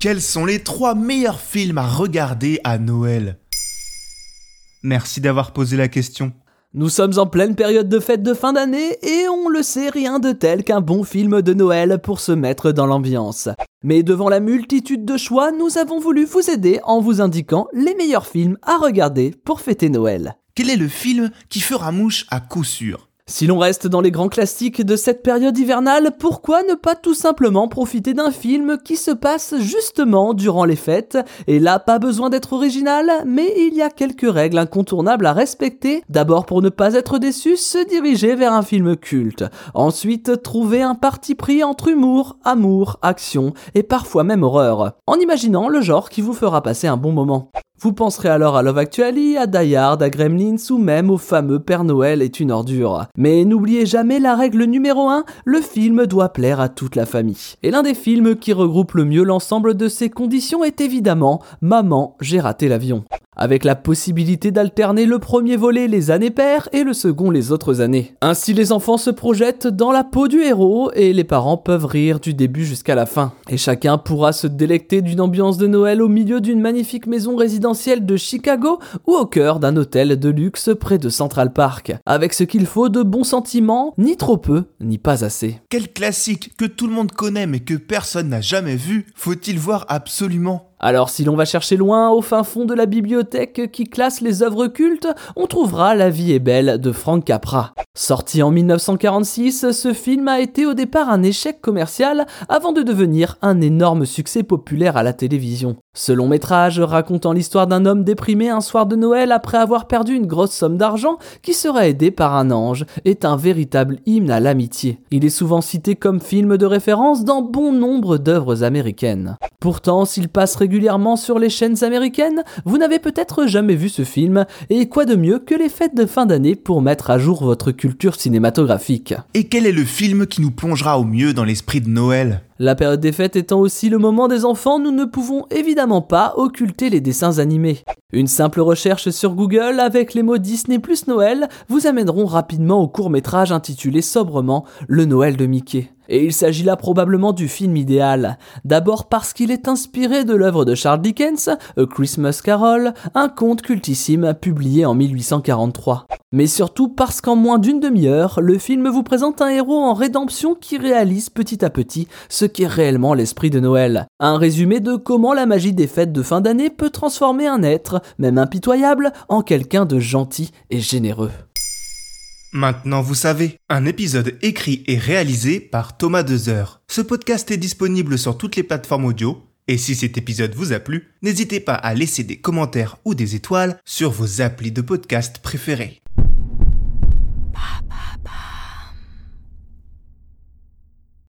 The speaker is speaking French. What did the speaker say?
Quels sont les trois meilleurs films à regarder à Noël Merci d'avoir posé la question. Nous sommes en pleine période de fête de fin d'année et on le sait rien de tel qu'un bon film de Noël pour se mettre dans l'ambiance. Mais devant la multitude de choix, nous avons voulu vous aider en vous indiquant les meilleurs films à regarder pour fêter Noël. Quel est le film qui fera mouche à coup sûr si l'on reste dans les grands classiques de cette période hivernale, pourquoi ne pas tout simplement profiter d'un film qui se passe justement durant les fêtes? Et là, pas besoin d'être original, mais il y a quelques règles incontournables à respecter. D'abord, pour ne pas être déçu, se diriger vers un film culte. Ensuite, trouver un parti pris entre humour, amour, action et parfois même horreur, en imaginant le genre qui vous fera passer un bon moment. Vous penserez alors à Love Actually, à Die à Gremlins ou même au fameux Père Noël est une ordure. Mais n'oubliez jamais la règle numéro 1, le film doit plaire à toute la famille. Et l'un des films qui regroupe le mieux l'ensemble de ces conditions est évidemment Maman, j'ai raté l'avion avec la possibilité d'alterner le premier volet les années paires et le second les autres années. Ainsi les enfants se projettent dans la peau du héros et les parents peuvent rire du début jusqu'à la fin. Et chacun pourra se délecter d'une ambiance de Noël au milieu d'une magnifique maison résidentielle de Chicago ou au cœur d'un hôtel de luxe près de Central Park, avec ce qu'il faut de bons sentiments, ni trop peu, ni pas assez. Quel classique que tout le monde connaît mais que personne n'a jamais vu, faut-il voir absolument alors si l'on va chercher loin au fin fond de la bibliothèque qui classe les œuvres cultes, on trouvera La vie est belle de Frank Capra. Sorti en 1946, ce film a été au départ un échec commercial avant de devenir un énorme succès populaire à la télévision. Ce long métrage racontant l'histoire d'un homme déprimé un soir de Noël après avoir perdu une grosse somme d'argent qui sera aidé par un ange est un véritable hymne à l'amitié. Il est souvent cité comme film de référence dans bon nombre d'œuvres américaines. Pourtant, s'il passe régulièrement sur les chaînes américaines, vous n'avez peut-être jamais vu ce film, et quoi de mieux que les fêtes de fin d'année pour mettre à jour votre culture cinématographique. Et quel est le film qui nous plongera au mieux dans l'esprit de Noël? La période des fêtes étant aussi le moment des enfants, nous ne pouvons évidemment pas occulter les dessins animés. Une simple recherche sur Google avec les mots Disney plus Noël vous amèneront rapidement au court métrage intitulé sobrement Le Noël de Mickey. Et il s'agit là probablement du film idéal. D'abord parce qu'il est inspiré de l'œuvre de Charles Dickens, A Christmas Carol, un conte cultissime publié en 1843. Mais surtout parce qu'en moins d'une demi-heure, le film vous présente un héros en rédemption qui réalise petit à petit ce qu'est réellement l'esprit de Noël. Un résumé de comment la magie des fêtes de fin d'année peut transformer un être, même impitoyable, en quelqu'un de gentil et généreux. Maintenant vous savez, un épisode écrit et réalisé par Thomas Dezer. Ce podcast est disponible sur toutes les plateformes audio, et si cet épisode vous a plu, n'hésitez pas à laisser des commentaires ou des étoiles sur vos applis de podcast préférés.